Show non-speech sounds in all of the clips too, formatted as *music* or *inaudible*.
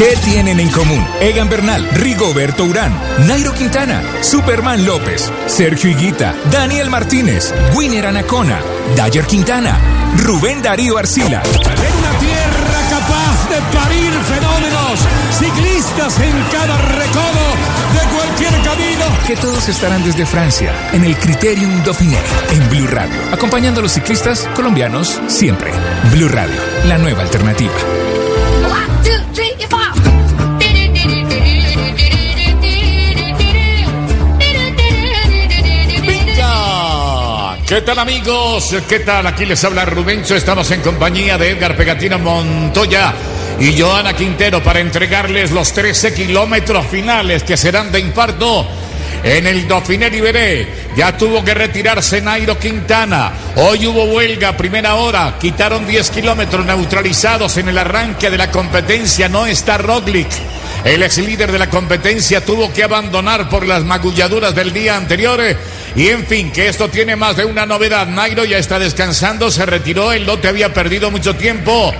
¿Qué tienen en común? Egan Bernal, Rigoberto Urán, Nairo Quintana, Superman López, Sergio Higuita, Daniel Martínez, Winner Anacona, Dayer Quintana, Rubén Darío Arcila. En una tierra capaz de parir fenómenos, ciclistas en cada recodo de cualquier camino. Que todos estarán desde Francia, en el Criterium Dauphiné, en Blue Radio, acompañando a los ciclistas colombianos siempre. Blue Radio, la nueva alternativa. ¿Qué tal amigos? ¿Qué tal? Aquí les habla Rubencho. Estamos en compañía de Edgar Pegatina Montoya y Joana Quintero para entregarles los 13 kilómetros finales que serán de infarto. En el Dauphiné Liberé ya tuvo que retirarse Nairo Quintana. Hoy hubo huelga, primera hora. Quitaron 10 kilómetros neutralizados en el arranque de la competencia. No está Roglic. El ex líder de la competencia tuvo que abandonar por las magulladuras del día anterior. Y en fin, que esto tiene más de una novedad. Nairo ya está descansando, se retiró, el lote había perdido mucho tiempo.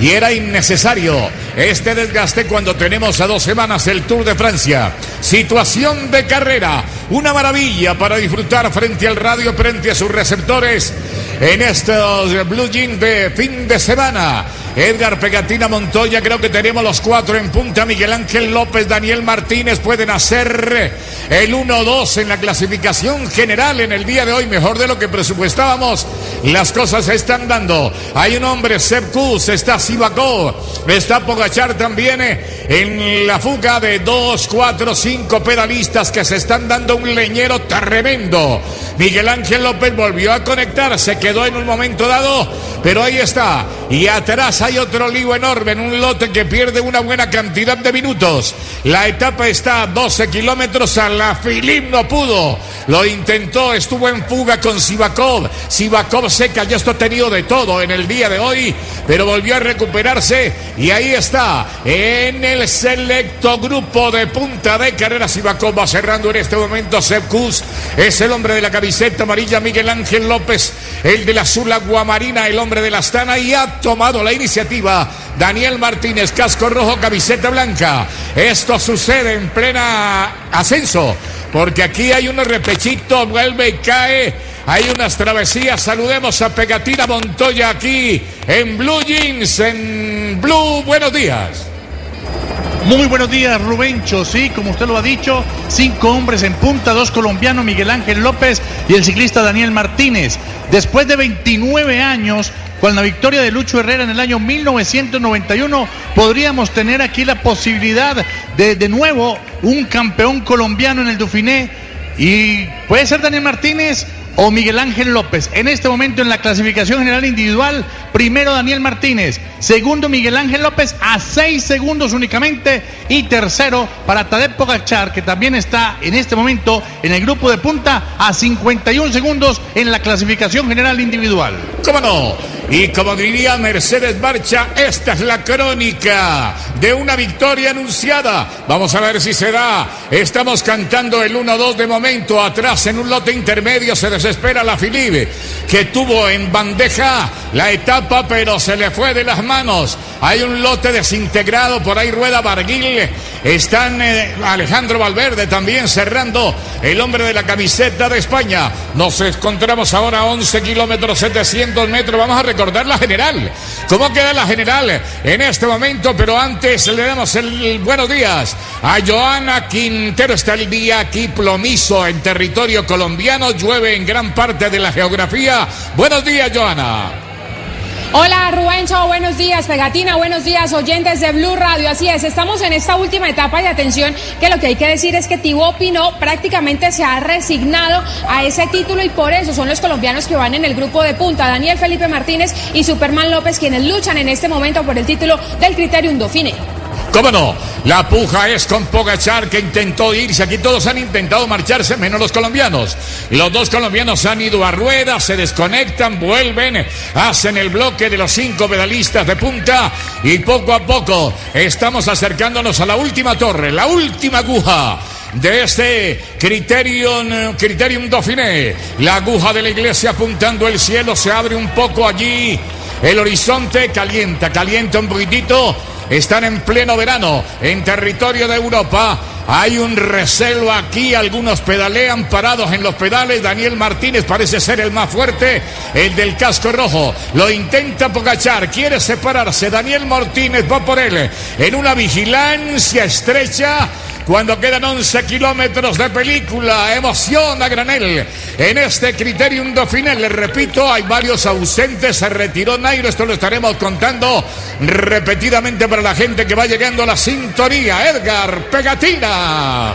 Y era innecesario este desgaste cuando tenemos a dos semanas el Tour de Francia. Situación de carrera, una maravilla para disfrutar frente al radio, frente a sus receptores en estos Blue Jeans de fin de semana. Edgar Pegatina Montoya, creo que tenemos los cuatro en punta. Miguel Ángel López, Daniel Martínez pueden hacer el 1-2 en la clasificación general en el día de hoy, mejor de lo que presupuestábamos. Las cosas se están dando. Hay un hombre, Seb Kuz, está Sivakov, está Pogachar también eh, en la fuga de dos, cuatro, cinco pedalistas que se están dando un leñero tremendo. Miguel Ángel López volvió a conectar, se quedó en un momento dado, pero ahí está. Y atrás hay otro lío enorme en un lote que pierde una buena cantidad de minutos. La etapa está a 12 kilómetros a la Filip no pudo. Lo intentó, estuvo en fuga con Sivakov. Sivakov se cayó, esto ha tenido de todo en el día de hoy, pero volvió a recuperarse y ahí está, en el selecto grupo de punta de carrera. Sivakov va cerrando en este momento. Sepkus es el hombre de la camiseta amarilla, Miguel Ángel López, el de la azul aguamarina, el hombre de la astana y ha tomado la iniciativa. Daniel Martínez, casco rojo, camiseta blanca. Esto sucede en plena ascenso, porque aquí hay un repechito, vuelve y cae. Hay unas travesías. Saludemos a Pegatina Montoya aquí en Blue Jeans, en Blue. Buenos días. Muy buenos días, Rubencho. Sí, como usted lo ha dicho, cinco hombres en punta, dos colombianos, Miguel Ángel López y el ciclista Daniel Martínez. Después de 29 años, con la victoria de Lucho Herrera en el año 1991, podríamos tener aquí la posibilidad de de nuevo un campeón colombiano en el Dauphiné. Y puede ser Daniel Martínez o Miguel Ángel López. En este momento en la clasificación general individual, primero Daniel Martínez, segundo Miguel Ángel López a seis segundos únicamente y tercero para Tadej Pogachar que también está en este momento en el grupo de punta a 51 segundos en la clasificación general individual. ¿Cómo no? Y como diría Mercedes Marcha, esta es la crónica de una victoria anunciada. Vamos a ver si se da. Estamos cantando el 1-2 de momento. Atrás en un lote intermedio se desespera la Filipe, que tuvo en bandeja la etapa, pero se le fue de las manos. Hay un lote desintegrado, por ahí rueda Barguil. Están eh, Alejandro Valverde también cerrando el hombre de la camiseta de España. Nos encontramos ahora a 11 kilómetros, 700 metros. Vamos a recordar la general. ¿Cómo queda la general en este momento? Pero antes le damos el buenos días a Joana Quintero. Está el día aquí plomizo en territorio colombiano. Llueve en gran parte de la geografía. Buenos días, Joana. Hola Rubencho, buenos días, Pegatina, buenos días, oyentes de Blue Radio. Así es, estamos en esta última etapa y atención que lo que hay que decir es que Thibaut Pinot prácticamente se ha resignado a ese título y por eso son los colombianos que van en el grupo de punta, Daniel Felipe Martínez y Superman López, quienes luchan en este momento por el título del Criterium Dauphiné. ¿Cómo no? La puja es con Pogachar que intentó irse. Aquí todos han intentado marcharse, menos los colombianos. Los dos colombianos han ido a rueda, se desconectan, vuelven, hacen el bloque de los cinco pedalistas de punta y poco a poco estamos acercándonos a la última torre, la última aguja de este Criterium, Criterium Dauphiné. La aguja de la iglesia apuntando el cielo se abre un poco allí. El horizonte calienta, calienta un poquitito. Están en pleno verano en territorio de Europa. Hay un recelo aquí, algunos pedalean parados en los pedales. Daniel Martínez parece ser el más fuerte, el del casco rojo. Lo intenta Pogachar, quiere separarse. Daniel Martínez va por él en una vigilancia estrecha cuando quedan 11 kilómetros de película. Emoción a granel. En este Criterium Dauphiné, le repito, hay varios ausentes. Se retiró Nairo. Esto lo estaremos contando repetidamente para la gente que va llegando a la sintonía. Edgar Pegatina.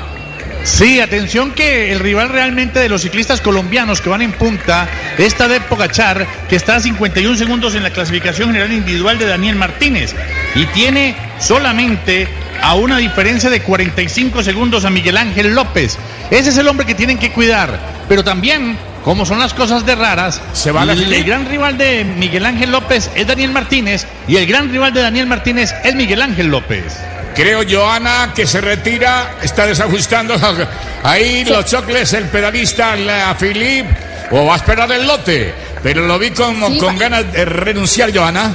Sí, atención que el rival realmente de los ciclistas colombianos que van en punta, esta de Pogachar, que está a 51 segundos en la clasificación general individual de Daniel Martínez y tiene solamente a una diferencia de 45 segundos a Miguel Ángel López. Ese es el hombre que tienen que cuidar, pero también como son las cosas de raras, se va el gran rival de Miguel Ángel López es Daniel Martínez y el gran rival de Daniel Martínez es Miguel Ángel López. Creo, Joana, que se retira, está desajustando *laughs* ahí los chocles, el pedalista, la Filip, o va a esperar el lote. Pero lo vi con, con ganas de renunciar, Joana.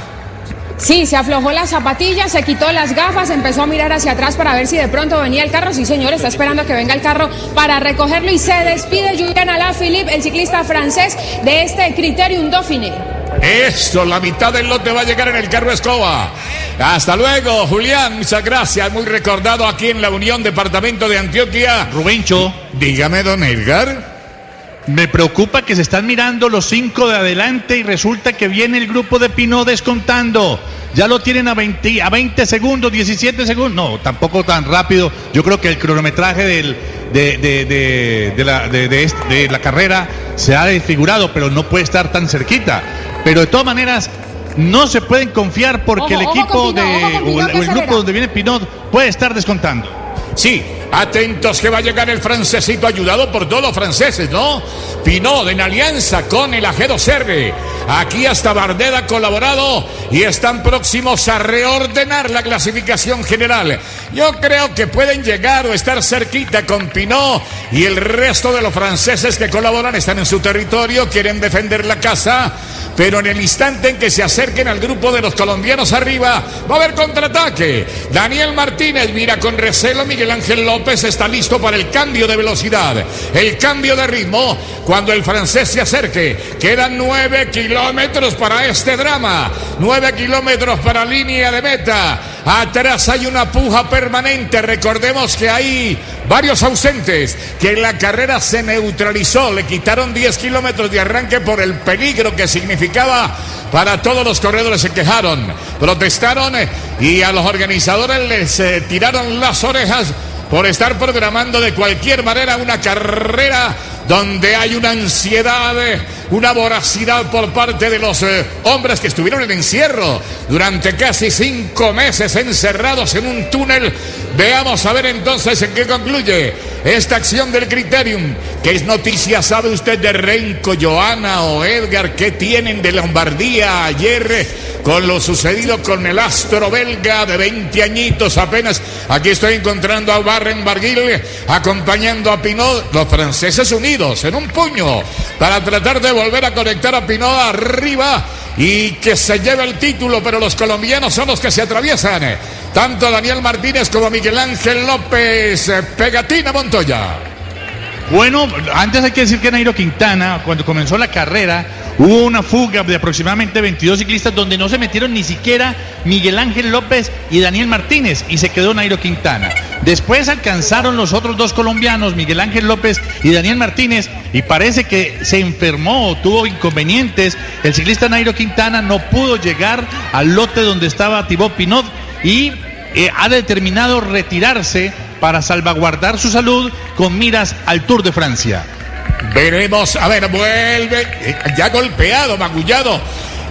Sí, se aflojó las zapatillas, se quitó las gafas, empezó a mirar hacia atrás para ver si de pronto venía el carro. Sí, señor, está esperando que venga el carro para recogerlo y se despide Julian Alaphilippe, el ciclista francés de este Criterium Dauphiné. Eso, la mitad del lote va a llegar en el carro escoba. Hasta luego, Julián, muchas gracias. Muy recordado aquí en la Unión Departamento de Antioquia. Rubencho. Dígame, don Edgar. Me preocupa que se están mirando los cinco de adelante y resulta que viene el grupo de Pinot descontando. Ya lo tienen a 20, a 20 segundos, 17 segundos. No, tampoco tan rápido. Yo creo que el cronometraje del, de, de, de, la, de, la carrera se ha desfigurado, pero no puede estar tan cerquita. Pero de todas maneras, no se pueden confiar porque el equipo de, o el grupo donde viene Pinot puede estar descontando. Sí, atentos que va a llegar el francesito ayudado por todos los franceses, ¿no? Pinot en alianza con el Ajedo Serve. Aquí hasta Bardet ha colaborado y están próximos a reordenar la clasificación general. Yo creo que pueden llegar o estar cerquita con Pinot y el resto de los franceses que colaboran están en su territorio, quieren defender la casa, pero en el instante en que se acerquen al grupo de los colombianos arriba, va a haber contraataque. Daniel Martínez mira con recelo, Miguel Ángel López está listo para el cambio de velocidad, el cambio de ritmo cuando el francés se acerque. Quedan nueve kilómetros para este drama, nueve kilómetros para línea de meta. Atrás hay una puja permanente. Recordemos que hay varios ausentes, que en la carrera se neutralizó. Le quitaron 10 kilómetros de arranque por el peligro que significaba para todos los corredores. Se quejaron, protestaron y a los organizadores les eh, tiraron las orejas por estar programando de cualquier manera una carrera donde hay una ansiedad, una voracidad por parte de los eh, hombres que estuvieron en encierro durante casi cinco meses encerrados en un túnel. Veamos a ver entonces en qué concluye esta acción del Criterium. ¿Qué es noticia, sabe usted de Renko, Joana o Edgar? ¿Qué tienen de Lombardía ayer con lo sucedido con el astro belga de 20 añitos apenas? Aquí estoy encontrando a Barren Barguil acompañando a Pinot, los franceses unidos en un puño para tratar de volver a conectar a Pinot arriba y que se lleve el título, pero los colombianos son los que se atraviesan. Tanto Daniel Martínez como Miguel Ángel López, Pegatina Montoya. Bueno, antes hay que decir que Nairo Quintana, cuando comenzó la carrera, hubo una fuga de aproximadamente 22 ciclistas donde no se metieron ni siquiera Miguel Ángel López y Daniel Martínez y se quedó Nairo Quintana. Después alcanzaron los otros dos colombianos, Miguel Ángel López y Daniel Martínez, y parece que se enfermó, tuvo inconvenientes. El ciclista Nairo Quintana no pudo llegar al lote donde estaba Thibaut Pinot y eh, ha determinado retirarse para salvaguardar su salud con miras al Tour de Francia. Veremos, a ver, vuelve, eh, ya golpeado, magullado.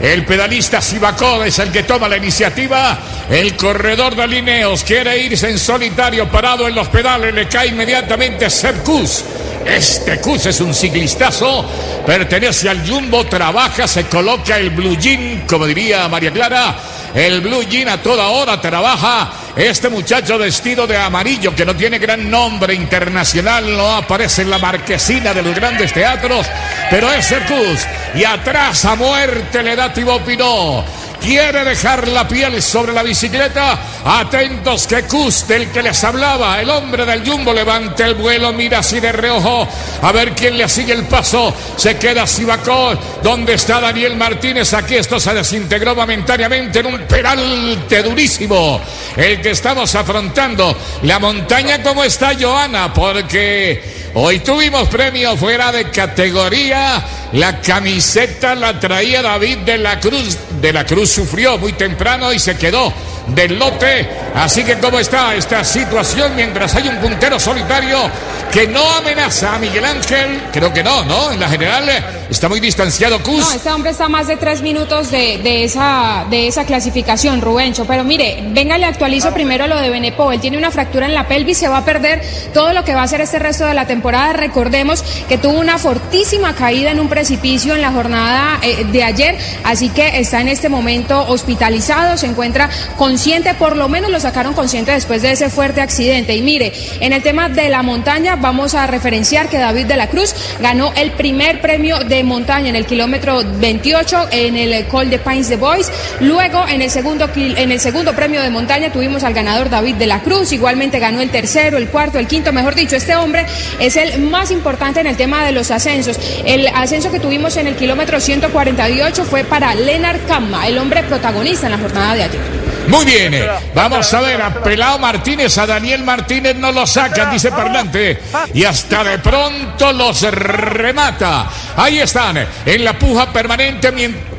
El pedalista Sivakov es el que toma la iniciativa. El corredor de Lineos quiere irse en solitario, parado en los pedales. Le cae inmediatamente Sepp Kuss. Este Kuss es un ciclistazo, pertenece al Jumbo, trabaja, se coloca el blue jean, como diría María Clara. El blue jean a toda hora trabaja. Este muchacho vestido de amarillo, que no tiene gran nombre internacional, no aparece en la marquesina de los grandes teatros, pero es Kuss. Y atrás a muerte le da Thibaut Pinot quiere dejar la piel sobre la bicicleta. Atentos que Cus, del que les hablaba, el hombre del Jumbo, levanta el vuelo, mira así de reojo, a ver quién le sigue el paso. Se queda Sibacó, donde está Daniel Martínez. Aquí esto se desintegró momentáneamente en un peralte durísimo. El que estamos afrontando. La montaña, como está Joana? Porque hoy tuvimos premio fuera de categoría. La camiseta la traía David de la Cruz. De la Cruz sufrió muy temprano y se quedó del lote. Así que cómo está esta situación mientras hay un puntero solitario que no amenaza a Miguel Ángel. Creo que no, ¿no? En la general está muy distanciado Cus. No, este hombre está más de tres minutos de, de, esa, de esa clasificación, Rubencho. Pero mire, venga, le actualizo primero lo de Benepo. Él tiene una fractura en la pelvis, se va a perder todo lo que va a ser este resto de la temporada. Recordemos que tuvo una fortísima caída en un precipicio en la jornada eh, de ayer, así que está en este momento hospitalizado, se encuentra consciente, por lo menos lo sacaron consciente después de ese fuerte accidente. Y mire, en el tema de la montaña, vamos a referenciar que David de la Cruz ganó el primer premio de montaña en el kilómetro 28 en el Col de Pines de Boys. Luego, en el segundo, en el segundo premio de montaña, tuvimos al ganador David de la Cruz. Igualmente ganó el tercero, el cuarto, el quinto. Mejor dicho, este hombre es el más importante en el tema de los ascensos. El ascenso que tuvimos en el kilómetro 148 fue para Leonard Kamma, el hombre protagonista en la jornada de ayer. Muy bien, vamos a ver a Pelao Martínez, a Daniel Martínez no lo sacan, dice Parlante, y hasta de pronto los remata. Ahí están, en la puja permanente, mientras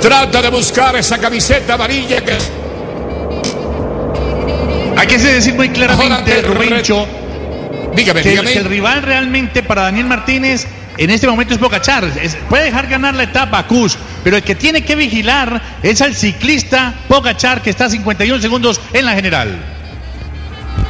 trata de buscar esa camiseta amarilla que... Hay que decir muy claramente, Rubencho, dígame, que, dígame. que el rival realmente para Daniel Martínez en este momento es Bocachar. Es, puede dejar ganar la etapa a Cus, pero el que tiene que vigilar es al ciclista Bocachar, que está a 51 segundos en la general.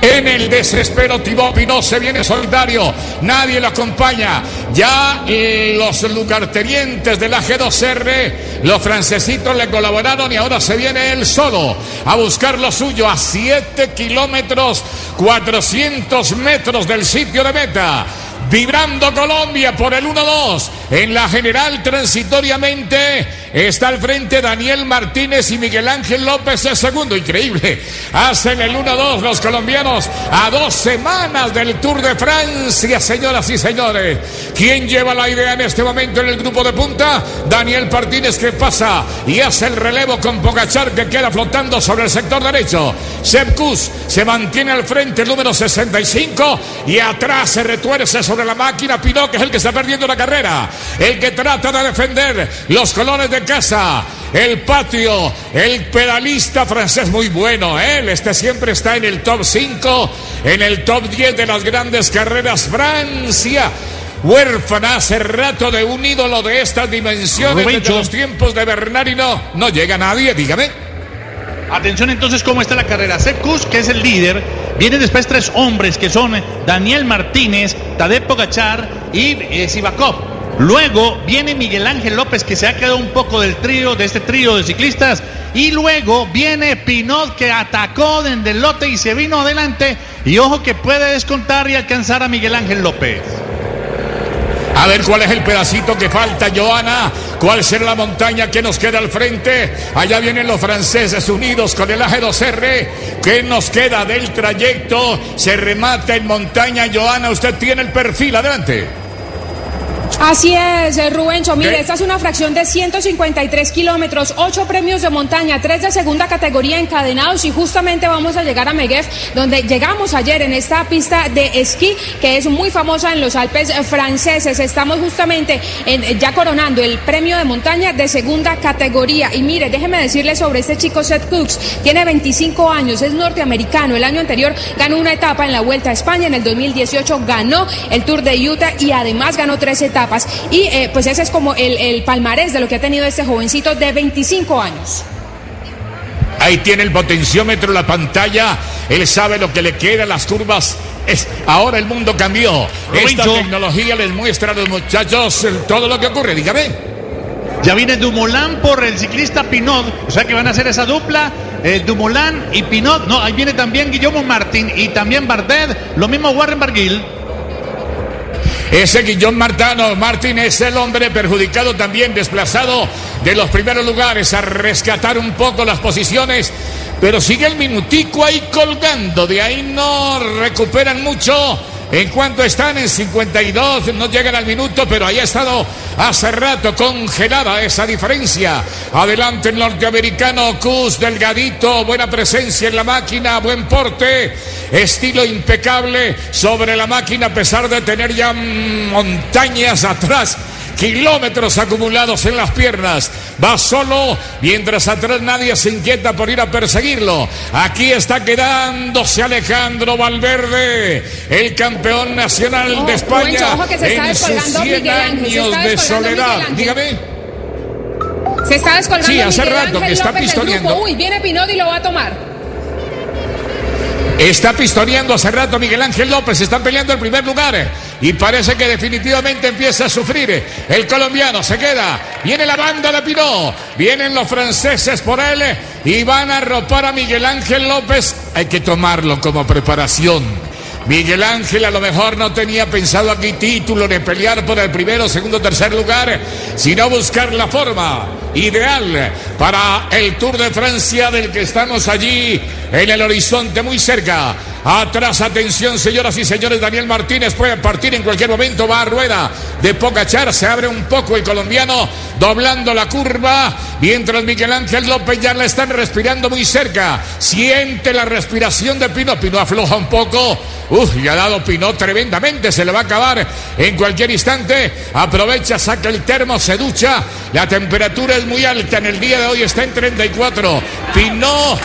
En el desespero, Pinot se viene solitario. Nadie lo acompaña. Ya eh, los lugartenientes de la G2R, los francesitos le colaboraron y ahora se viene él solo a buscar lo suyo a 7 kilómetros, 400 metros del sitio de meta. Vibrando Colombia por el 1-2. En la general, transitoriamente, está al frente Daniel Martínez y Miguel Ángel López el segundo. Increíble. Hacen el 1-2 los colombianos a dos semanas del Tour de Francia, señoras y señores. ¿Quién lleva la idea en este momento en el grupo de punta? Daniel Martínez que pasa y hace el relevo con Pogachar que queda flotando sobre el sector derecho. Sepkus se mantiene al frente, el número 65, y atrás se retuerce sobre la máquina Pinot, que es el que está perdiendo la carrera. El que trata de defender los colores de casa. El patio, el pedalista francés muy bueno. Él este siempre está en el top 5, en el top 10 de las grandes carreras Francia. Huérfana hace rato de un ídolo de estas dimensiones Rubencho. los tiempos de Bernard y no, no llega nadie, dígame. Atención entonces cómo está la carrera. Sepp Kuss, que es el líder, vienen después tres hombres que son Daniel Martínez, Tadej Pogachar y eh, Sivakov. Luego viene Miguel Ángel López que se ha quedado un poco del trío, de este trío de ciclistas. Y luego viene Pinot que atacó desde el lote y se vino adelante. Y ojo que puede descontar y alcanzar a Miguel Ángel López. A ver cuál es el pedacito que falta, Joana. ¿Cuál será la montaña que nos queda al frente? Allá vienen los franceses unidos con el AG2R. ¿Qué nos queda del trayecto? Se remata en montaña, Joana. Usted tiene el perfil, adelante. Así es, eh, Rubencho. Mire, ¿Qué? esta es una fracción de 153 kilómetros, 8 premios de montaña, 3 de segunda categoría encadenados y justamente vamos a llegar a Meguef, donde llegamos ayer en esta pista de esquí que es muy famosa en los Alpes franceses. Estamos justamente en- eh, ya coronando el premio de montaña de segunda categoría. Y mire, déjeme decirle sobre este chico Seth Cooks. Tiene 25 años, es norteamericano. El año anterior ganó una etapa en la Vuelta a España, en el 2018 ganó el Tour de Utah y además ganó tres etapas etapas. Y eh, pues ese es como el, el palmarés de lo que ha tenido este jovencito de 25 años. Ahí tiene el potenciómetro, la pantalla. Él sabe lo que le queda, las curvas. Es, ahora el mundo cambió. Esta tecnología les muestra a los muchachos eh, todo lo que ocurre. Dígame. Ya viene Dumoulin por el ciclista Pinot, o sea que van a hacer esa dupla, eh, Dumoulin y Pinot. No, ahí viene también Guillermo Martín y también Bardet, lo mismo Warren Barguil. Ese Guillón Martano, Martín es el hombre perjudicado también, desplazado de los primeros lugares a rescatar un poco las posiciones, pero sigue el minutico ahí colgando, de ahí no recuperan mucho. En cuanto están en 52, no llegan al minuto, pero ahí ha estado hace rato congelada esa diferencia. Adelante el norteamericano Cus, delgadito, buena presencia en la máquina, buen porte, estilo impecable sobre la máquina a pesar de tener ya montañas atrás kilómetros acumulados en las piernas. Va solo, mientras atrás nadie se inquieta por ir a perseguirlo. Aquí está quedándose Alejandro Valverde, el campeón nacional de España. Juancho, ojo que se está en sus descolgando 100 Miguel Ángel, se años de soledad. Dígame. Se está descolgando Sí, hace Miguel rato que Ángel está López pistoneando. Uy, viene Pinot y lo va a tomar. Está pistoneando hace rato Miguel Ángel López, están peleando el primer lugar y parece que definitivamente empieza a sufrir. El colombiano se queda, viene la banda de Pinot, vienen los franceses por él y van a arropar a Miguel Ángel López. Hay que tomarlo como preparación. Miguel Ángel a lo mejor no tenía pensado aquí título ni pelear por el primero, segundo, tercer lugar, sino buscar la forma ideal para el Tour de Francia del que estamos allí en el horizonte muy cerca. Atrás, atención, señoras y señores, Daniel Martínez puede partir en cualquier momento, va a rueda de Pocachar, se abre un poco el colombiano, doblando la curva, mientras Miguel Ángel López ya la están respirando muy cerca, siente la respiración de Pino, Pino afloja un poco, Uf, y ha dado Pino tremendamente, se le va a acabar en cualquier instante, aprovecha, saca el termo, se ducha, la temperatura es muy alta, en el día de hoy está en 34, Pino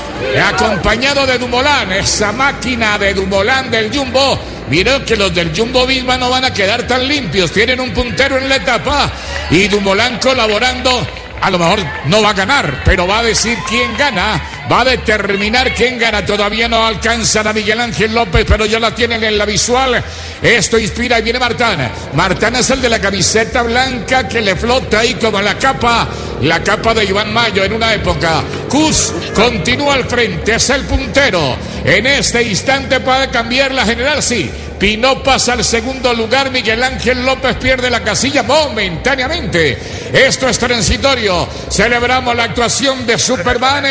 acompañado de Dumoulin, esa máquina de Dumoulin del Jumbo, Miró que los del Jumbo Visma no van a quedar tan limpios. Tienen un puntero en la etapa y Dumoulin colaborando. A lo mejor no va a ganar, pero va a decir quién gana. Va a determinar quién gana. Todavía no alcanzan a Miguel Ángel López, pero ya la tienen en la visual. Esto inspira y viene Martán. Martán es el de la camiseta blanca que le flota ahí como la capa. La capa de Iván Mayo en una época. Cus continúa al frente, es el puntero. En este instante puede cambiar la general, sí. Pinó pasa al segundo lugar, Miguel Ángel López pierde la casilla momentáneamente. Esto es transitorio. Celebramos la actuación de Superman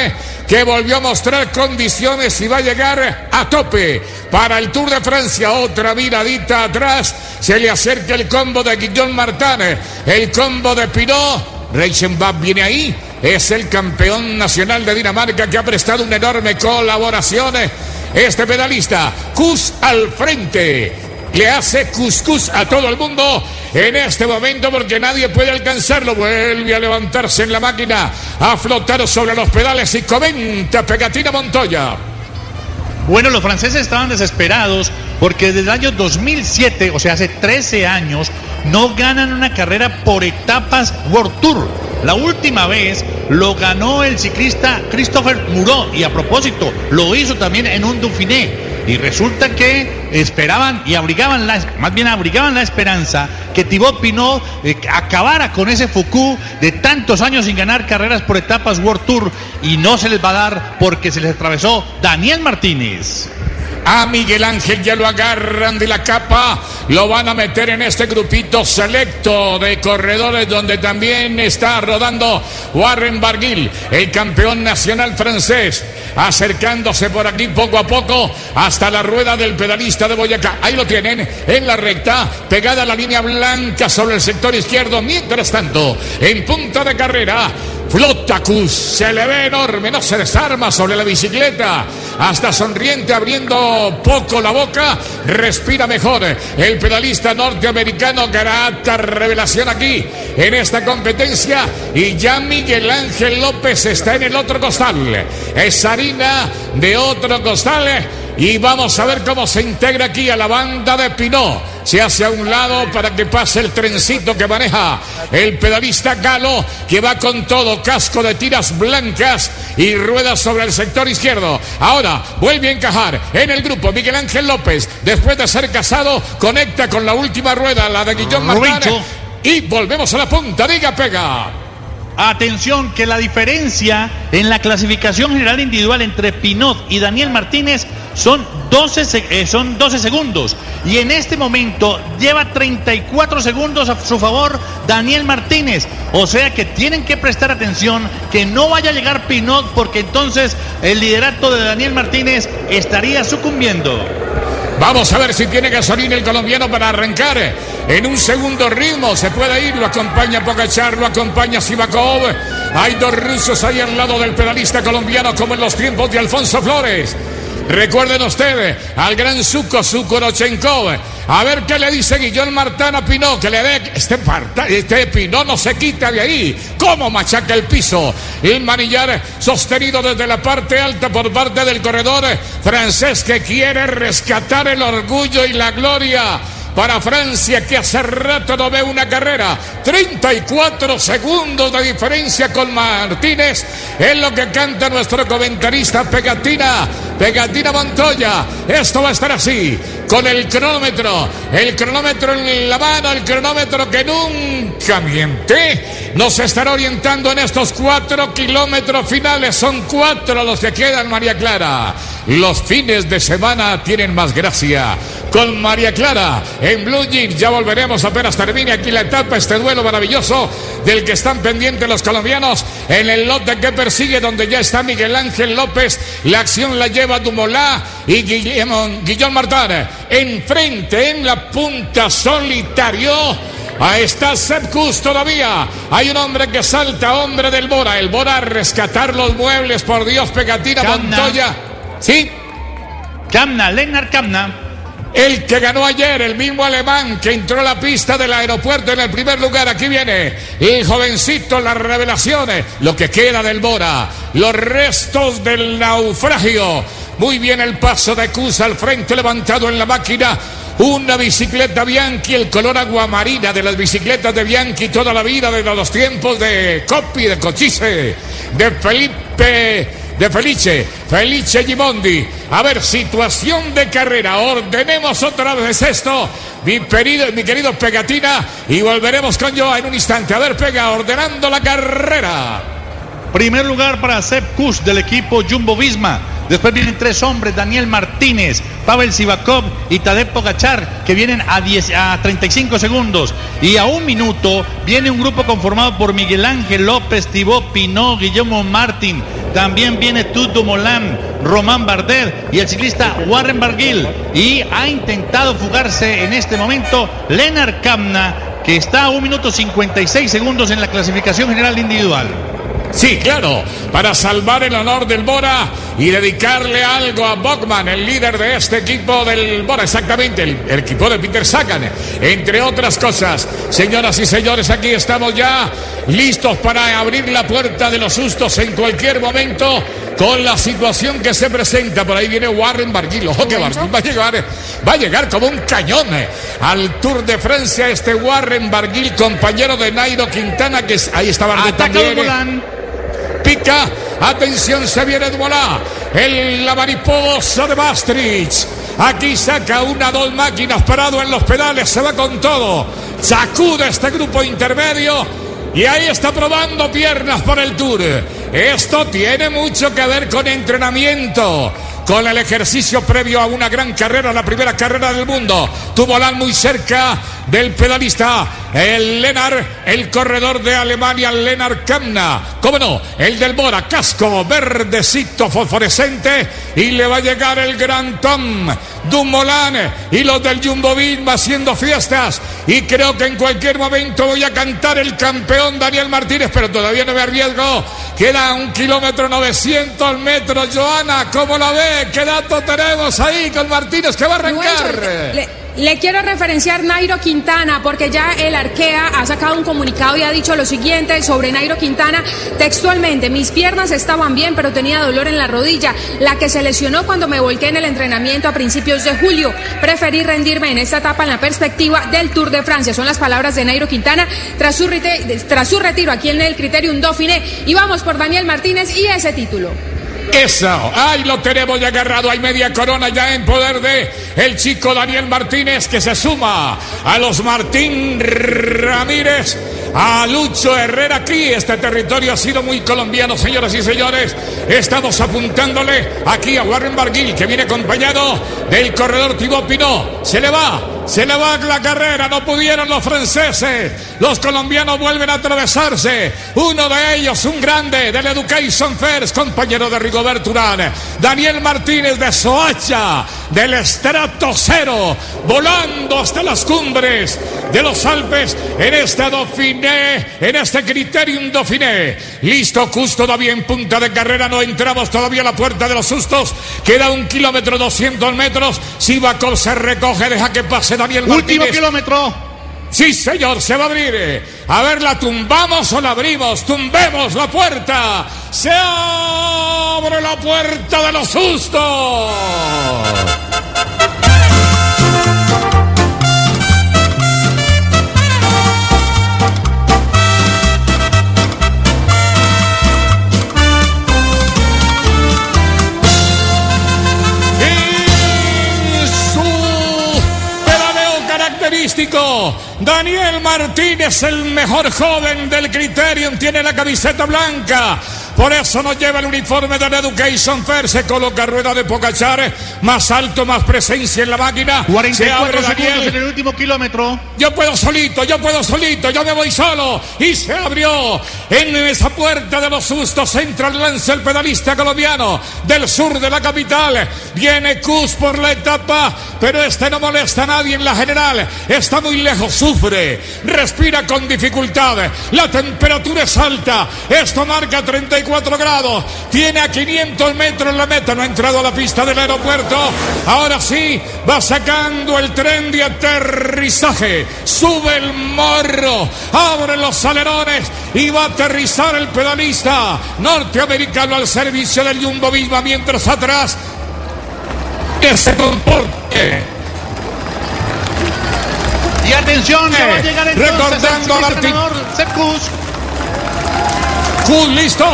que volvió a mostrar condiciones y va a llegar a tope para el Tour de Francia. Otra miradita atrás. Se le acerca el combo de Guillón Martán, el combo de Pinó. Reichenbach viene ahí. Es el campeón nacional de Dinamarca que ha prestado una enorme colaboración. Este pedalista, Cus al frente. Le hace cuscus a todo el mundo en este momento porque nadie puede alcanzarlo. Vuelve a levantarse en la máquina, a flotar sobre los pedales y comenta Pegatina Montoya. Bueno, los franceses estaban desesperados porque desde el año 2007, o sea, hace 13 años, no ganan una carrera por etapas World Tour. La última vez lo ganó el ciclista Christopher Muró y a propósito lo hizo también en un Dauphiné. Y resulta que esperaban y abrigaban la, más bien abrigaban la esperanza que Thibaut Pinot eh, acabara con ese Foucault de tantos años sin ganar carreras por etapas World Tour y no se les va a dar porque se les atravesó Daniel Martínez. A Miguel Ángel ya lo agarran de la capa, lo van a meter en este grupito selecto de corredores donde también está rodando Warren Barguil, el campeón nacional francés, acercándose por aquí poco a poco hasta la rueda del pedalista de Boyacá. Ahí lo tienen en la recta, pegada a la línea blanca sobre el sector izquierdo. Mientras tanto, en punta de carrera, Flotacus se le ve enorme, no se desarma sobre la bicicleta, hasta sonriente abriendo poco la boca, respira mejor. El pedalista norteamericano grata revelación aquí en esta competencia y ya Miguel Ángel López está en el otro costal. Es harina de otro costal y vamos a ver cómo se integra aquí a la banda de Pinot. Se hace a un lado para que pase el trencito que maneja el pedalista Galo, que va con todo, casco de tiras blancas y ruedas sobre el sector izquierdo. Ahora vuelve a encajar en el grupo Miguel Ángel López, después de ser casado, conecta con la última rueda, la de Guillón Martínez. Y volvemos a la punta, diga pega. Atención que la diferencia en la clasificación general individual entre Pinot y Daniel Martínez son 12, eh, son 12 segundos. Y en este momento lleva 34 segundos a su favor Daniel Martínez. O sea que tienen que prestar atención que no vaya a llegar Pinot porque entonces el liderato de Daniel Martínez estaría sucumbiendo. Vamos a ver si tiene gasolina el colombiano para arrancar en un segundo ritmo. Se puede ir, lo acompaña Pogachar, lo acompaña Sivakov. Hay dos rusos ahí al lado del pedalista colombiano como en los tiempos de Alfonso Flores. Recuerden ustedes al gran Zuko Sukorochenkov. A ver qué le dice Guillón Martana Pinó. Que le dé. Este, este no se quita de ahí. ¿Cómo machaca el piso? El manillar sostenido desde la parte alta por parte del corredor francés que quiere rescatar el orgullo y la gloria para Francia que hace rato no ve una carrera. 34 segundos de diferencia con Martínez. Es lo que canta nuestro comentarista Pegatina. Pegatina Montoya. Esto va a estar así. Con el cronómetro. El cronómetro en la mano. El cronómetro que nunca miente. Nos estará orientando en estos cuatro kilómetros finales. Son cuatro los que quedan, María Clara. Los fines de semana tienen más gracia. Con María Clara en Blue Jeans. Ya volveremos apenas termine aquí la etapa, este duelo maravilloso del que están pendientes los colombianos en el lote que persigue, donde ya está Miguel Ángel López. La acción la lleva Dumolá y Guillermo, Guillón Martán. Enfrente, en la punta solitario. Ahí está Sepkus todavía. Hay un hombre que salta, hombre del Bora. El Bora a rescatar los muebles, por Dios, pegatina Montoya. ¿Sí? Camna, Lennart Camna. El que ganó ayer, el mismo alemán que entró a la pista del aeropuerto en el primer lugar. Aquí viene el jovencito, las revelaciones, lo que queda del Bora, los restos del naufragio. Muy bien el paso de Cusa al frente levantado en la máquina. Una bicicleta Bianchi, el color aguamarina de las bicicletas de Bianchi toda la vida, desde los tiempos de Coppi, de Cochise, de Felipe de Felice, Felice Gimondi. A ver, situación de carrera. Ordenemos otra vez esto, mi querido, mi querido Pegatina, y volveremos con yo en un instante. A ver, Pega, ordenando la carrera. Primer lugar para Sepp Kuss del equipo Jumbo Visma. Después vienen tres hombres, Daniel Martínez, Pavel Sivakov y Tadej Pogachar, que vienen a, 10, a 35 segundos. Y a un minuto viene un grupo conformado por Miguel Ángel López, Thibaut Pinot, Guillermo Martín. También viene Tuto Molán, Román Bardet y el ciclista Warren Barguil. Y ha intentado fugarse en este momento Lennart Kamna, que está a un minuto 56 segundos en la clasificación general individual. Sí, claro, para salvar el honor del Bora y dedicarle algo a Bogman, el líder de este equipo del Bora, exactamente, el, equipo de Peter Sagan, entre otras cosas. Señoras y señores, aquí estamos ya listos para abrir la puerta de los sustos en cualquier momento con la situación que se presenta. Por ahí viene Warren Barguil. Ojo que Barguil va a llegar, va a llegar como un cañón al Tour de Francia. Este Warren Barguil, compañero de Nairo Quintana, que ahí estaba también. Pica, atención, se viene Duolá, el la mariposa de Maastricht. Aquí saca una dos máquinas parado en los pedales, se va con todo. Sacude este grupo intermedio y ahí está probando piernas por el Tour. Esto tiene mucho que ver con entrenamiento con el ejercicio previo a una gran carrera, la primera carrera del mundo. Tuvo la muy cerca del pedalista, el Lenar, el corredor de Alemania, Lenar Kamna. ¿Cómo no? El del Bora, casco verdecito fosforescente y le va a llegar el Gran Tom Dumoulin y los del Jumbo Visma haciendo fiestas. Y creo que en cualquier momento voy a cantar el campeón Daniel Martínez, pero todavía no me arriesgo. Queda un kilómetro 900 metros. Joana, ¿cómo la ve? ¿Qué dato tenemos ahí con Martínez que va a arrancar? Le quiero referenciar Nairo Quintana porque ya el Arkea ha sacado un comunicado y ha dicho lo siguiente sobre Nairo Quintana textualmente, mis piernas estaban bien pero tenía dolor en la rodilla, la que se lesionó cuando me volqué en el entrenamiento a principios de julio. Preferí rendirme en esta etapa en la perspectiva del Tour de Francia. Son las palabras de Nairo Quintana tras su, tras su retiro aquí en el Criterium Dauphiné. Y vamos por Daniel Martínez y ese título. Eso, ahí lo tenemos ya agarrado, hay media corona ya en poder de el chico Daniel Martínez que se suma a los Martín Ramírez, a Lucho Herrera aquí. Este territorio ha sido muy colombiano, señoras y señores. Estamos apuntándole aquí a Warren Barguil que viene acompañado del corredor Thibaut Pinot. Se le va, se le va la carrera, no pudieron los franceses. Los colombianos vuelven a atravesarse. Uno de ellos, un grande del Education First, compañero de Rigoberto Urán. Daniel Martínez de Soacha, del estrato cero, volando hasta las cumbres de los Alpes en este Dauphiné, en este Criterium Dauphiné. Listo, Cus todavía en punta de carrera, no entramos todavía a la puerta de los sustos. Queda un kilómetro, 200 metros. Sivakov se recoge, deja que pase Daniel Martínez. Último kilómetro. Sí, señor, se va a abrir. A ver, ¿la tumbamos o la abrimos? Tumbemos la puerta. Se abre la puerta de los sustos. Daniel Martínez, el mejor joven del Criterium, tiene la camiseta blanca. Por eso no lleva el uniforme del Education Fair. Se coloca rueda de Pocachar. Más alto, más presencia en la máquina. 44 se abre segundos en el último kilómetro. Yo puedo solito, yo puedo solito, yo me voy solo. Y se abrió en esa puerta de los sustos. Entra el lance el pedalista colombiano del sur de la capital. Viene Cus por la etapa, pero este no molesta a nadie en la general. Está muy lejos, sufre, respira con dificultad. La temperatura es alta. Esto marca 34 grados. Tiene a 500 metros la meta. No ha entrado a la pista del aeropuerto. Ahora sí, va sacando el tren de aterrizaje. Sube el morro. Abre los alerones y va a aterrizar el pedalista norteamericano al servicio del Jumbo Visma mientras atrás que se comporte. Y atención, va a llegar entonces Recordando el a ciclista Martín. ganador, Kuhn listo.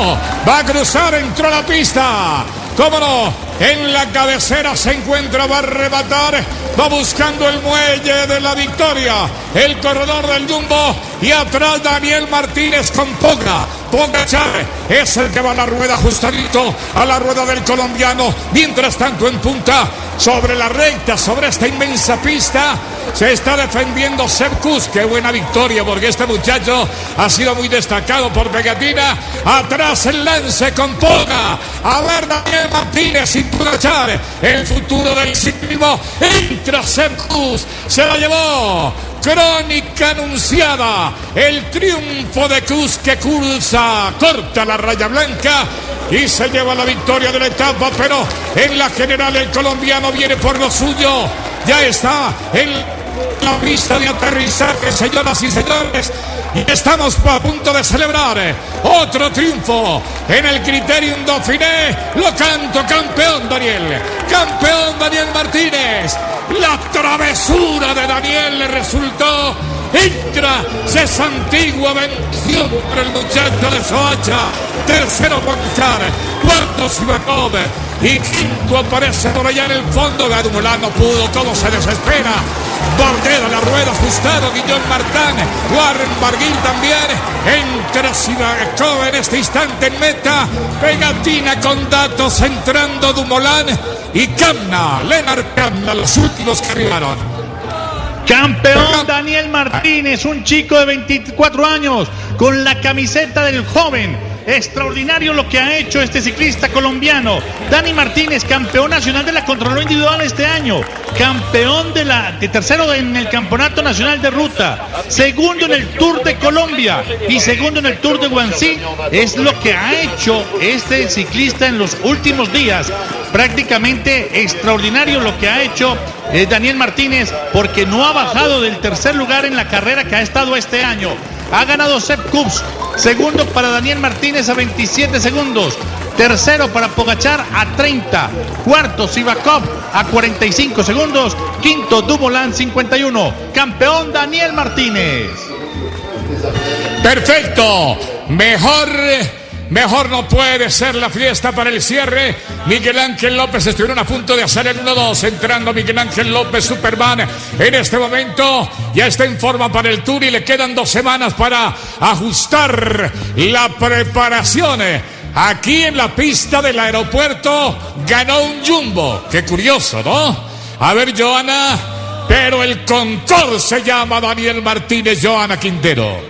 Va a cruzar, entró a la pista. ¿Cómo no? En la cabecera se encuentra, va a arrebatar. Va buscando el muelle de la victoria. El corredor del Jumbo. Y atrás Daniel Martínez con Poga. Poga Chávez es el que va a la rueda ajustadito a la rueda del colombiano. Mientras tanto en punta sobre la recta, sobre esta inmensa pista. Se está defendiendo Sercus. Qué buena victoria porque este muchacho ha sido muy destacado por Pegatina. Atrás el lance con Poga. A ver Daniel Martínez sin Pogachar. El futuro del ciclismo. Entra Sercus. Se la llevó. Crónica anunciada. El triunfo de Cruz que cursa. Corta la raya blanca. Y se lleva la victoria de la etapa. Pero en la general el colombiano viene por lo suyo. Ya está en la pista de aterrizaje, señoras y señores. Y estamos a punto de celebrar otro triunfo en el Criterium Dauphiné. Lo canto, campeón Daniel. Campeón Daniel Martínez. La travesura de Daniel le resultó. Entra, esa antigua bendición para el muchacho de Soacha. Tercero Ponchar. Cuarto Sivakov. Y quinto aparece por allá en el fondo. Gadumulán no pudo, todo se desespera. Bordeda la rueda ajustado, Guillón Martán, Warren Barguil también, entra Sivakov en este instante en meta, pegatina con datos entrando Dumolán y Camna, Leonard Camna, los últimos que arribaron. Campeón Daniel Martínez, un chico de 24 años, con la camiseta del joven. Extraordinario lo que ha hecho este ciclista colombiano. Dani Martínez, campeón nacional de la Contrarreloj individual este año. Campeón de la de tercero en el Campeonato Nacional de Ruta. Segundo en el Tour de Colombia y segundo en el Tour de Guangxi. Es lo que ha hecho este ciclista en los últimos días. Prácticamente extraordinario lo que ha hecho eh, Daniel Martínez porque no ha bajado del tercer lugar en la carrera que ha estado este año. Ha ganado Sepp Cups. Segundo para Daniel Martínez a 27 segundos. Tercero para Pogachar a 30. Cuarto Sivakov a 45 segundos. Quinto Dumoulin 51. Campeón Daniel Martínez. Perfecto. Mejor Mejor no puede ser la fiesta para el cierre. Miguel Ángel López estuvieron a punto de hacer el 1-2. Entrando Miguel Ángel López, Superman. En este momento ya está en forma para el Tour y le quedan dos semanas para ajustar la preparación. Aquí en la pista del aeropuerto ganó un jumbo. Qué curioso, ¿no? A ver, Joana. Pero el contor se llama Daniel Martínez, Joana Quintero.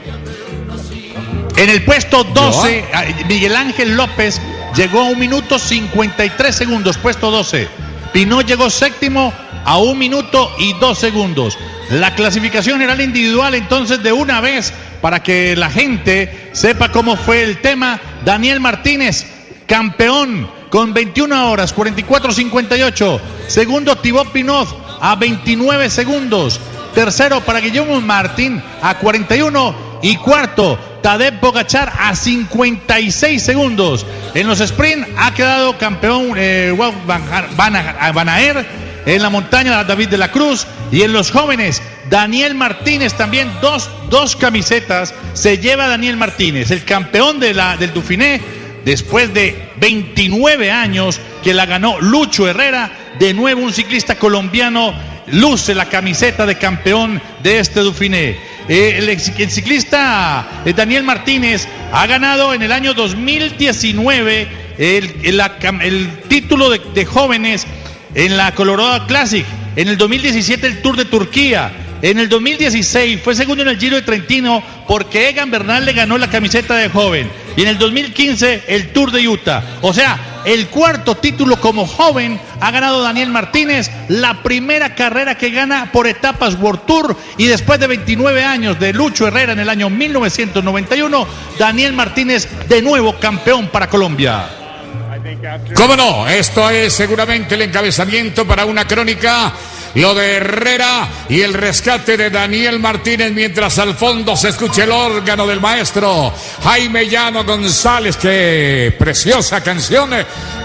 En el puesto 12, ah, Miguel Ángel López llegó a un minuto 53 segundos, puesto 12. Pinot llegó séptimo a un minuto y dos segundos. La clasificación general individual entonces de una vez para que la gente sepa cómo fue el tema. Daniel Martínez, campeón con 21 horas 44-58. Segundo Thibaut Pinot a 29 segundos. Tercero para Guillermo Martín a 41 y cuarto, Tadej Pogachar a 56 segundos. En los sprint ha quedado campeón eh, Van Aer. En la montaña David de la Cruz. Y en los jóvenes, Daniel Martínez también, dos, dos camisetas se lleva Daniel Martínez, el campeón de la, del Dauphiné, después de 29 años que la ganó Lucho Herrera. De nuevo un ciclista colombiano luce la camiseta de campeón de este Dauphiné. Eh, el, ciclista eh, Daniel Martínez ha ganado en el año 2019 el, título de, jóvenes en la Colorado Classic. En el 2017 el Tour de Turquía. En el 2016 fue segundo en el Giro de Trentino porque Egan Bernal le ganó la camiseta de joven. Y en el 2015 el Tour de Utah. O sea, el cuarto título como joven ha ganado Daniel Martínez, la primera carrera que gana por etapas World Tour y después de 29 años de Lucho Herrera en el año 1991, Daniel Martínez de nuevo campeón para Colombia. ¿Cómo no? Esto es seguramente el encabezamiento para una crónica lo de Herrera y el rescate de Daniel Martínez mientras al fondo se escucha el órgano del maestro Jaime Llano González. Qué preciosa canción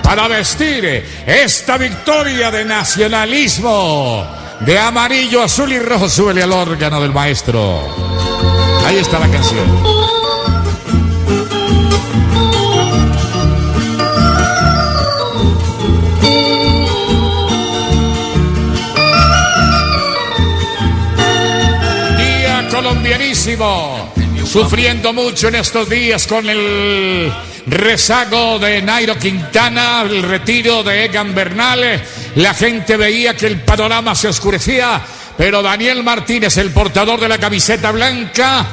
para vestir esta victoria de nacionalismo de amarillo, azul y rojo. Súbele al órgano del maestro. Ahí está la canción. Sufriendo mucho en estos días con el rezago de Nairo Quintana, el retiro de Egan Bernal. La gente veía que el panorama se oscurecía, pero Daniel Martínez, el portador de la camiseta blanca,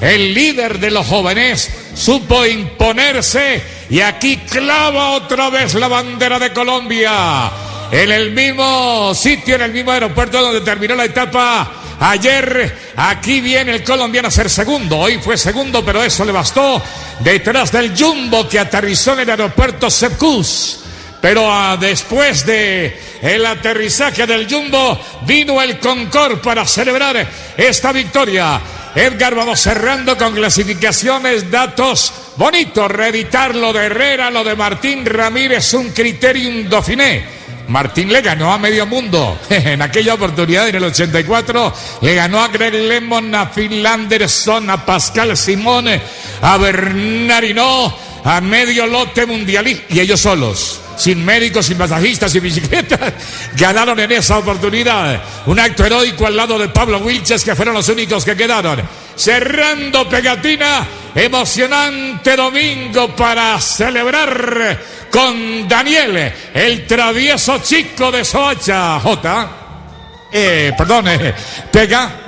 el líder de los jóvenes, supo imponerse y aquí clava otra vez la bandera de Colombia. En el mismo sitio, en el mismo aeropuerto donde terminó la etapa Ayer aquí viene el colombiano a ser segundo. Hoy fue segundo, pero eso le bastó detrás del Jumbo que aterrizó en el aeropuerto Sepkus. Pero ah, después de el aterrizaje del Jumbo vino el Concord para celebrar esta victoria. Edgar, vamos cerrando con clasificaciones, datos bonitos. Reeditar lo de Herrera, lo de Martín Ramírez, un criterium Dauphiné. Martín le ganó a medio mundo. *laughs* En aquella oportunidad, en el 84, le ganó a Greg Lemon, a Phil Anderson, a Pascal Simone, a Bernardino, a medio lote mundialista. Y ellos solos, sin médicos, sin masajistas, sin bicicletas, *laughs* ganaron en esa oportunidad. Un acto heroico al lado de Pablo Wilches, que fueron los únicos que quedaron. Cerrando pegatina, emocionante domingo para celebrar con Daniel, el travieso chico de Soacha. J. Eh, perdón, eh, pega.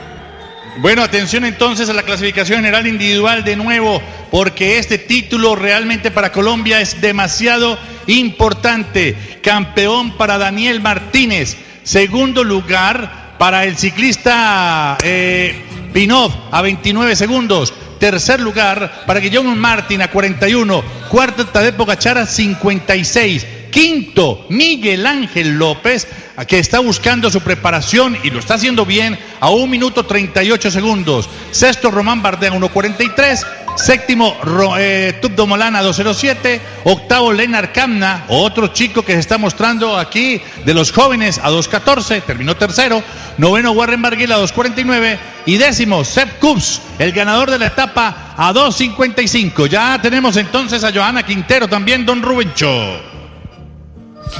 Bueno, atención entonces a la clasificación general individual de nuevo, porque este título realmente para Colombia es demasiado importante. Campeón para Daniel Martínez. Segundo lugar para el ciclista eh, Pinov a 29 segundos. Tercer lugar para Guillermo Martín a 41. Cuarto Tadej Pogachar a 56. Quinto, Miguel Ángel López, que está buscando su preparación y lo está haciendo bien a un minuto 38 segundos. Sexto, Román Bardea, 1.43. Séptimo, eh, Tubdo Molana 207. Octavo, Lenar Camna, otro chico que se está mostrando aquí de los jóvenes a 214. Terminó tercero. Noveno, Warren Barguil a 249. Y décimo, Sepp Kups, el ganador de la etapa a 255. Ya tenemos entonces a Johanna Quintero también, don Rubencho.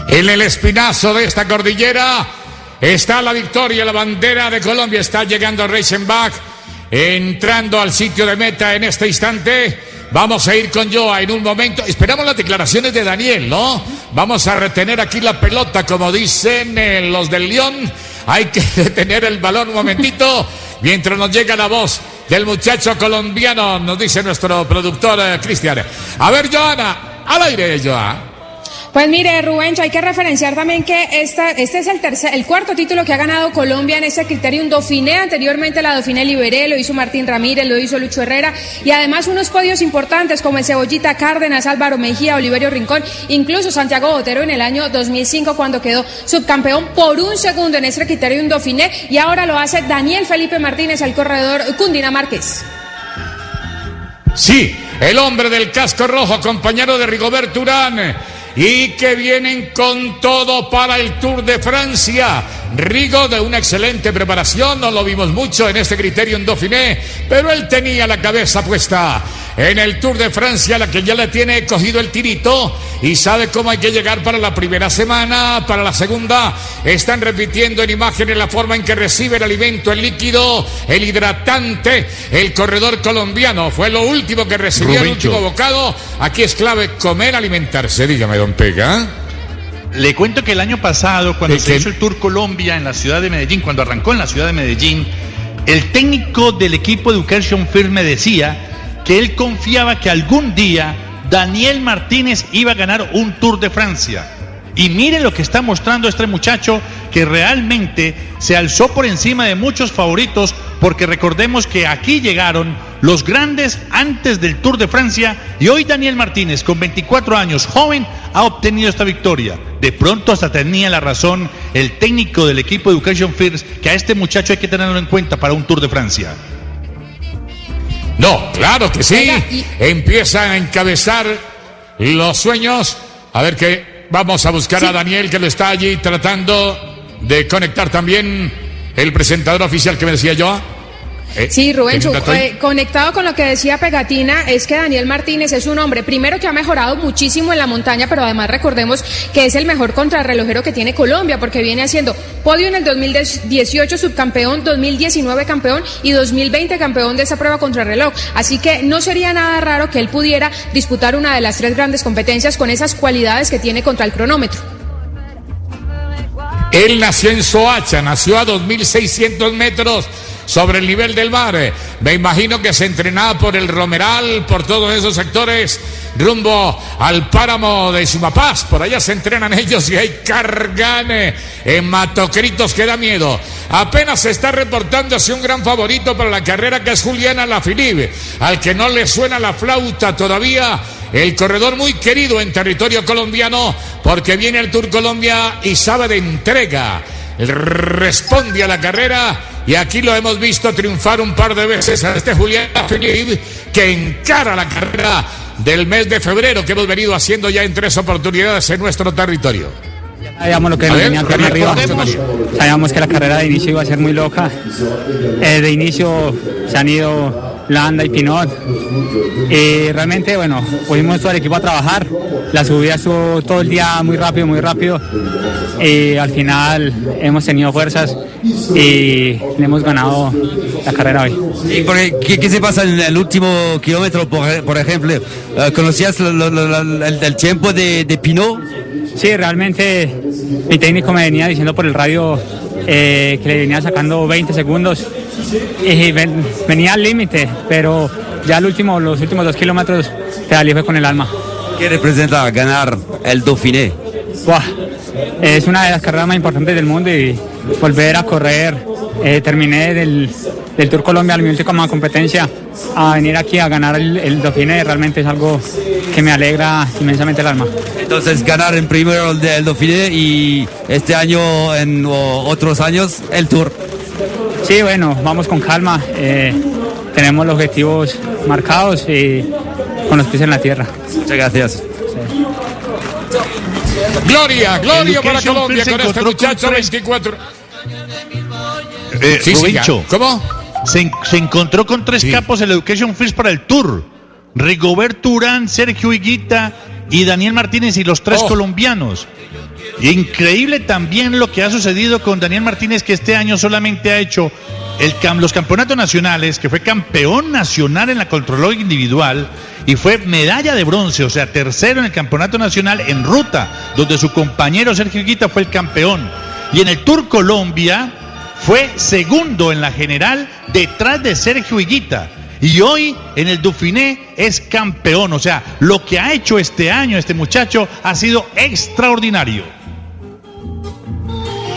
En el espinazo de esta cordillera está la victoria, la bandera de Colombia. Está llegando Reichenbach entrando al sitio de meta en este instante. Vamos a ir con Joa en un momento. Esperamos las declaraciones de Daniel, ¿no? Vamos a retener aquí la pelota, como dicen eh, los del León. Hay que *laughs* detener el balón un momentito mientras nos llega la voz del muchacho colombiano, nos dice nuestro productor eh, Cristian. A ver, Joana, al aire, Joa. Pues mire, Rubencho, hay que referenciar también que esta, este es el, tercer, el cuarto título que ha ganado Colombia en este Criterium Dauphiné. Anteriormente la Dauphiné Liberé, lo hizo Martín Ramírez, lo hizo Lucho Herrera y además unos podios importantes como el Cebollita Cárdenas, Álvaro Mejía, Oliverio Rincón, incluso Santiago Botero en el año 2005 cuando quedó subcampeón por un segundo en este Criterium Dauphiné y ahora lo hace Daniel Felipe Martínez, el corredor Cundinamarques. Sí, el hombre del casco rojo, compañero de Rigoberto Urán y que vienen con todo para el Tour de Francia. Rigo de una excelente preparación, no lo vimos mucho en este criterio en Dauphiné, pero él tenía la cabeza puesta en el Tour de Francia, la que ya le tiene cogido el tirito y sabe cómo hay que llegar para la primera semana, para la segunda. Están repitiendo en imágenes la forma en que recibe el alimento, el líquido, el hidratante. El corredor colombiano fue lo último que recibió el último bocado. Aquí es clave comer, alimentarse. Dígame, don Pega. Le cuento que el año pasado, cuando se hizo el Tour Colombia en la ciudad de Medellín, cuando arrancó en la ciudad de Medellín, el técnico del equipo Education Firm me decía que él confiaba que algún día Daniel Martínez iba a ganar un Tour de Francia. Y mire lo que está mostrando este muchacho que realmente se alzó por encima de muchos favoritos porque recordemos que aquí llegaron los grandes antes del Tour de Francia y hoy Daniel Martínez con 24 años, joven, ha obtenido esta victoria. De pronto hasta tenía la razón el técnico del equipo Education First que a este muchacho hay que tenerlo en cuenta para un Tour de Francia. No, claro que sí. Empieza a encabezar los sueños. A ver qué vamos a buscar a Daniel que lo está allí tratando de conectar también el presentador oficial que me decía yo. Eh, sí, Rubén, eh, conectado con lo que decía Pegatina, es que Daniel Martínez es un hombre, primero que ha mejorado muchísimo en la montaña, pero además recordemos que es el mejor contrarrelojero que tiene Colombia, porque viene haciendo podio en el 2018 subcampeón, 2019 campeón y 2020 campeón de esa prueba contrarreloj. Así que no sería nada raro que él pudiera disputar una de las tres grandes competencias con esas cualidades que tiene contra el cronómetro. Él nació en Soacha, nació a 2.600 metros sobre el nivel del mar. Me imagino que se entrenaba por el Romeral, por todos esos sectores, rumbo al páramo de Sumapaz. Por allá se entrenan ellos y hay cargan en matocritos que da miedo. Apenas se está reportando así un gran favorito para la carrera que es Juliana Lafilibe, al que no le suena la flauta todavía. El corredor muy querido en territorio colombiano porque viene el Tour Colombia y sabe de entrega. Responde a la carrera y aquí lo hemos visto triunfar un par de veces a este Julián Felipe que encara la carrera del mes de febrero que hemos venido haciendo ya en tres oportunidades en nuestro territorio. Sabíamos lo que nos venía arriba. Sabíamos que la carrera de inicio iba a ser muy loca. Eh, de inicio se han ido Landa y Pinot. Y realmente, bueno, pudimos todo el equipo a trabajar. La subida estuvo todo el día muy rápido, muy rápido. Y al final hemos tenido fuerzas y le hemos ganado la carrera hoy. ¿qué, se pasa en el último kilómetro, por, ejemplo? Eh, ¿Conocías el, tiempo de, de Pinot? Sí, realmente mi técnico me venía diciendo por el radio eh, que le venía sacando 20 segundos y venía al límite, pero ya el último, los últimos dos kilómetros te fue con el alma. ¿Qué representa ganar el Dauphiné? es una de las carreras más importantes del mundo y volver a correr. Eh, terminé del, Tour Colombia, mi última competencia, a venir aquí a ganar el, el Dauphiné realmente es algo que me alegra inmensamente el alma. Entonces ganar en primero el, el Dauphiné y este año en o, otros años el Tour. Sí, bueno, vamos con calma. eh, tenemos los objetivos marcados y con los pies en la tierra. Muchas gracias. Gloria, gloria para Colombia con este muchacho con tres- 24. Eh, Sí, sí, ¿Cómo? Se, se encontró con tres capos el Education First para el Tour. Rigoberto Urán, Sergio Higuita y Daniel Martínez y los tres Oh. colombianos. Increíble también lo que ha sucedido con Daniel Martínez, que este año solamente ha hecho el, los campeonatos nacionales, que fue campeón nacional en la contrarreloj individual y fue medalla de bronce, o sea, tercero en el campeonato nacional en ruta, donde su compañero Sergio Higuita fue el campeón. Y en el Tour Colombia fue segundo en la general detrás de Sergio Higuita. Y hoy en el Dauphiné es campeón. O sea, lo que ha hecho este año este muchacho ha sido extraordinario.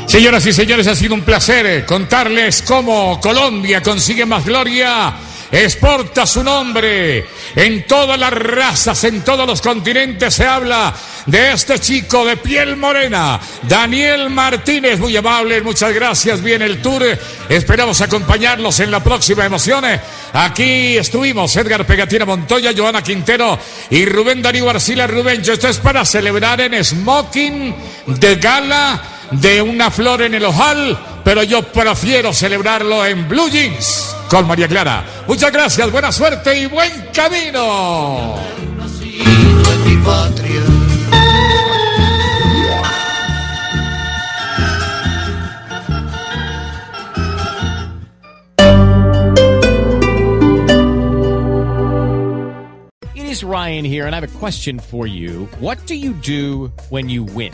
Señoras y señores, ha sido un placer contarles cómo Colombia consigue más gloria. Exporta su nombre. En todas las razas, en todos los continentes se habla de este chico de piel morena, Daniel Martínez. Muy amable, muchas gracias. Viene el tour. Esperamos acompañarlos en la próxima emoción. Aquí estuvimos Edgar Pegatina Montoya, Joana Quintero y Rubén Darío Arcila Rubencho. Esto es para celebrar en smoking de gala de una flor en el ojal, pero yo prefiero celebrarlo en blue jeans con María Clara. Muchas gracias, buena suerte y buen camino. It is Ryan here, and I have a question for you. What do you do when you win?